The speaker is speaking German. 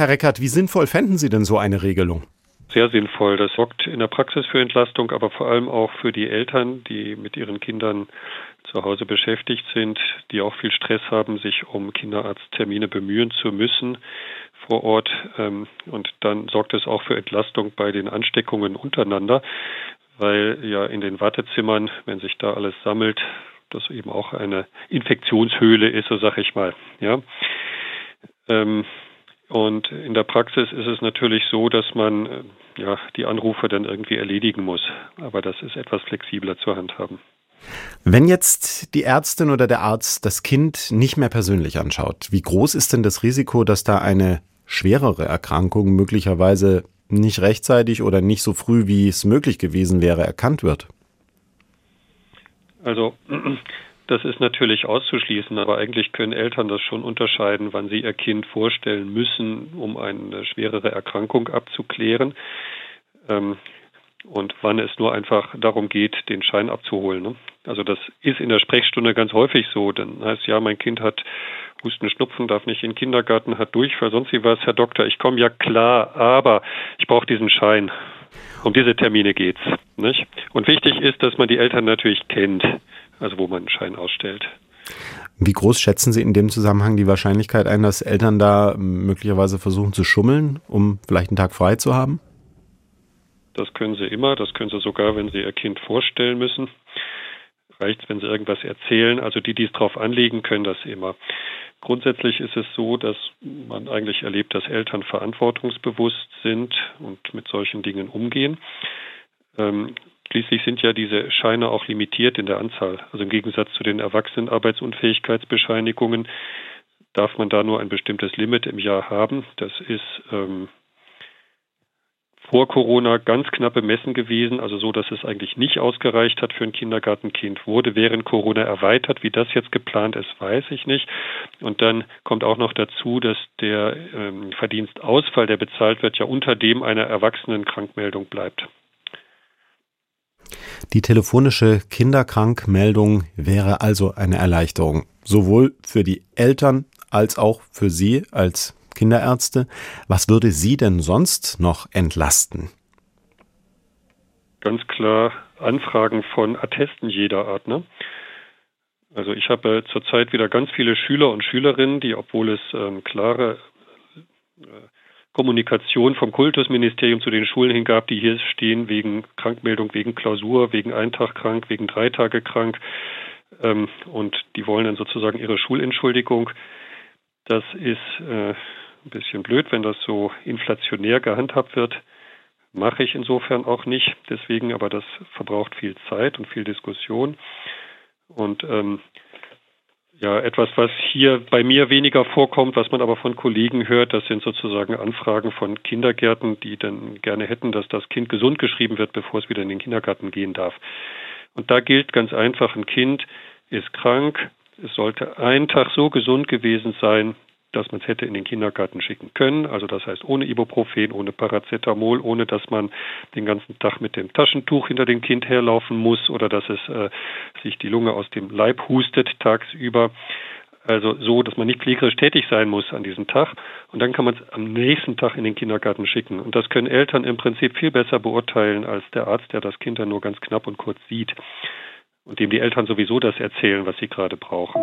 Herr Reckert, wie sinnvoll fänden Sie denn so eine Regelung? Sehr sinnvoll. Das sorgt in der Praxis für Entlastung, aber vor allem auch für die Eltern, die mit ihren Kindern zu Hause beschäftigt sind, die auch viel Stress haben, sich um Kinderarzttermine bemühen zu müssen vor Ort. Ähm, und dann sorgt es auch für Entlastung bei den Ansteckungen untereinander, weil ja in den Wartezimmern, wenn sich da alles sammelt, das eben auch eine Infektionshöhle ist, so sag ich mal. Ja. Ähm, und in der Praxis ist es natürlich so, dass man äh, ja, die Anrufe dann irgendwie erledigen muss. Aber das ist etwas flexibler zu handhaben. Wenn jetzt die Ärztin oder der Arzt das Kind nicht mehr persönlich anschaut, wie groß ist denn das Risiko, dass da eine schwerere Erkrankung möglicherweise nicht rechtzeitig oder nicht so früh, wie es möglich gewesen wäre, erkannt wird? Also das ist natürlich auszuschließen, aber eigentlich können Eltern das schon unterscheiden, wann sie ihr Kind vorstellen müssen, um eine schwerere Erkrankung abzuklären. Ähm, und wann es nur einfach darum geht, den Schein abzuholen. Ne? Also das ist in der Sprechstunde ganz häufig so. Dann heißt ja, mein Kind hat Husten, Schnupfen, darf nicht in den Kindergarten, hat Durchfall, sonst wie was, Herr Doktor, ich komme ja klar, aber ich brauche diesen Schein. Um diese Termine geht's. Nicht? Und wichtig ist, dass man die Eltern natürlich kennt, also wo man einen Schein ausstellt. Wie groß schätzen Sie in dem Zusammenhang die Wahrscheinlichkeit ein, dass Eltern da möglicherweise versuchen zu schummeln, um vielleicht einen Tag frei zu haben? Das können sie immer, das können sie sogar, wenn sie ihr Kind vorstellen müssen. Reicht wenn sie irgendwas erzählen. Also die, die es drauf anlegen, können das immer. Grundsätzlich ist es so, dass man eigentlich erlebt, dass Eltern verantwortungsbewusst sind und mit solchen Dingen umgehen. Ähm, schließlich sind ja diese Scheine auch limitiert in der Anzahl. Also im Gegensatz zu den erwachsenen Arbeitsunfähigkeitsbescheinigungen darf man da nur ein bestimmtes Limit im Jahr haben. Das ist ähm, vor Corona ganz knapp bemessen gewesen, also so, dass es eigentlich nicht ausgereicht hat für ein Kindergartenkind, wurde während Corona erweitert. Wie das jetzt geplant ist, weiß ich nicht. Und dann kommt auch noch dazu, dass der ähm, Verdienstausfall, der bezahlt wird, ja unter dem einer Erwachsenenkrankmeldung bleibt. Die telefonische Kinderkrankmeldung wäre also eine Erleichterung, sowohl für die Eltern als auch für Sie als Kinderärzte. Was würde Sie denn sonst noch entlasten? Ganz klar Anfragen von Attesten jeder Art. Ne? Also ich habe zurzeit wieder ganz viele Schüler und Schülerinnen, die, obwohl es ähm, klare äh, Kommunikation vom Kultusministerium zu den Schulen hingab, die hier stehen wegen Krankmeldung, wegen Klausur, wegen ein Tag krank, wegen drei Tage krank. Ähm, und die wollen dann sozusagen ihre Schulentschuldigung. Das ist äh, ein bisschen blöd, wenn das so inflationär gehandhabt wird. Mache ich insofern auch nicht. Deswegen, aber das verbraucht viel Zeit und viel Diskussion. Und ähm, ja, etwas, was hier bei mir weniger vorkommt, was man aber von Kollegen hört, das sind sozusagen Anfragen von Kindergärten, die dann gerne hätten, dass das Kind gesund geschrieben wird, bevor es wieder in den Kindergarten gehen darf. Und da gilt ganz einfach, ein Kind ist krank, es sollte einen Tag so gesund gewesen sein, dass man es hätte in den Kindergarten schicken können. Also das heißt ohne Ibuprofen, ohne Paracetamol, ohne dass man den ganzen Tag mit dem Taschentuch hinter dem Kind herlaufen muss oder dass es äh, sich die Lunge aus dem Leib hustet tagsüber. Also so, dass man nicht pflegerisch tätig sein muss an diesem Tag. Und dann kann man es am nächsten Tag in den Kindergarten schicken. Und das können Eltern im Prinzip viel besser beurteilen als der Arzt, der das Kind dann nur ganz knapp und kurz sieht. Und dem die Eltern sowieso das erzählen, was sie gerade brauchen.